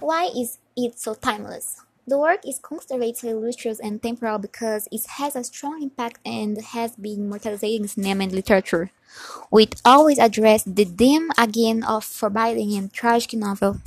Why is it so timeless? The work is conservatively illustrious and temporal because it has a strong impact and has been immortalizing, in cinema and literature. which always addressed the theme again of foreboding and tragic novel.